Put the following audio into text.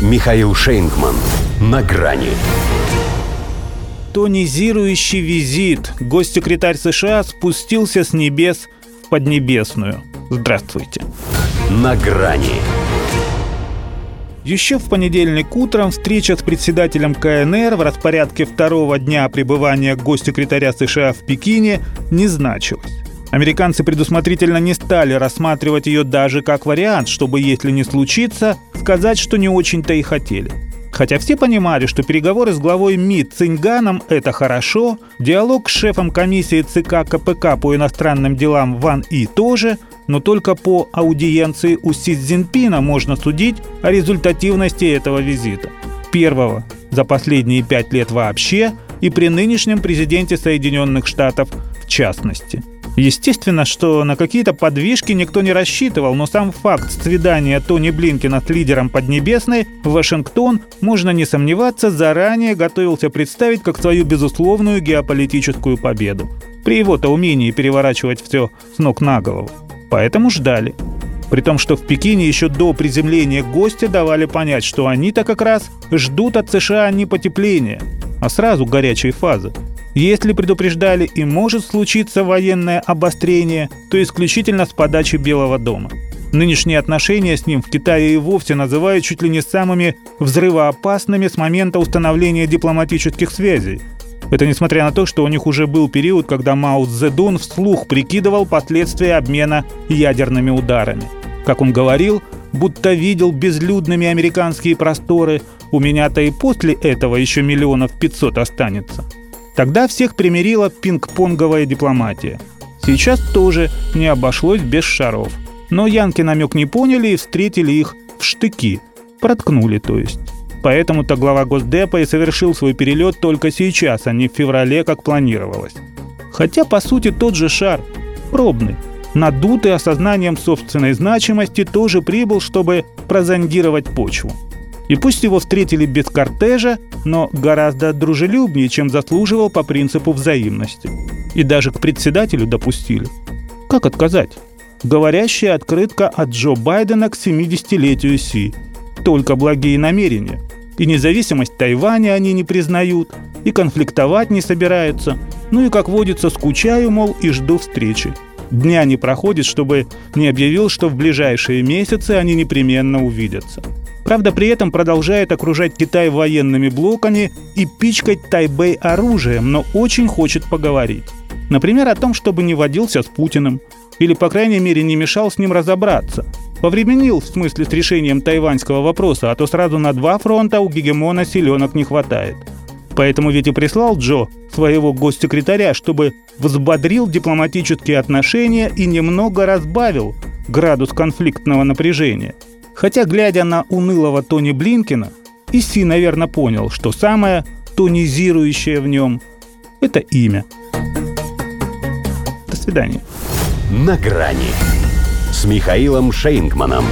Михаил Шейнгман. На грани. Тонизирующий визит. Госсекретарь США спустился с небес в Поднебесную. Здравствуйте. На грани. Еще в понедельник утром встреча с председателем КНР в распорядке второго дня пребывания госсекретаря США в Пекине не значилась. Американцы предусмотрительно не стали рассматривать ее даже как вариант, чтобы, если не случится, сказать, что не очень-то и хотели. Хотя все понимали, что переговоры с главой МИД Цинганом – это хорошо, диалог с шефом комиссии ЦК КПК по иностранным делам Ван И тоже, но только по аудиенции у Си Цзиньпина можно судить о результативности этого визита. Первого за последние пять лет вообще и при нынешнем президенте Соединенных Штатов в частности – Естественно, что на какие-то подвижки никто не рассчитывал, но сам факт свидания Тони Блинкина с лидером Поднебесной в Вашингтон, можно не сомневаться, заранее готовился представить как свою безусловную геополитическую победу. При его-то умении переворачивать все с ног на голову. Поэтому ждали. При том, что в Пекине еще до приземления гостя давали понять, что они-то как раз ждут от США не потепления, а сразу горячей фазы. Если предупреждали и может случиться военное обострение, то исключительно с подачи Белого дома. Нынешние отношения с ним в Китае и вовсе называют чуть ли не самыми взрывоопасными с момента установления дипломатических связей. Это несмотря на то, что у них уже был период, когда Мао Цзэдун вслух прикидывал последствия обмена ядерными ударами. Как он говорил, будто видел безлюдными американские просторы, у меня-то и после этого еще миллионов пятьсот останется. Тогда всех примирила пинг-понговая дипломатия. Сейчас тоже не обошлось без шаров. Но янки намек не поняли и встретили их в штыки. Проткнули, то есть. Поэтому-то глава Госдепа и совершил свой перелет только сейчас, а не в феврале, как планировалось. Хотя, по сути, тот же шар. Пробный. Надутый осознанием собственной значимости тоже прибыл, чтобы прозондировать почву. И пусть его встретили без кортежа, но гораздо дружелюбнее, чем заслуживал по принципу взаимности. И даже к председателю допустили. Как отказать? Говорящая открытка от Джо Байдена к 70-летию Си. Только благие намерения. И независимость Тайваня они не признают, и конфликтовать не собираются. Ну и, как водится, скучаю, мол, и жду встречи. Дня не проходит, чтобы не объявил, что в ближайшие месяцы они непременно увидятся. Правда, при этом продолжает окружать Китай военными блоками и пичкать Тайбэй оружием, но очень хочет поговорить. Например, о том, чтобы не водился с Путиным, или, по крайней мере, не мешал с ним разобраться. Повременил, в смысле, с решением тайваньского вопроса, а то сразу на два фронта у гегемона силенок не хватает. Поэтому ведь и прислал Джо своего госсекретаря, чтобы взбодрил дипломатические отношения и немного разбавил градус конфликтного напряжения – Хотя, глядя на унылого Тони Блинкина, Иси, наверное, понял, что самое тонизирующее в нем – это имя. До свидания. На грани с Михаилом Шейнгманом.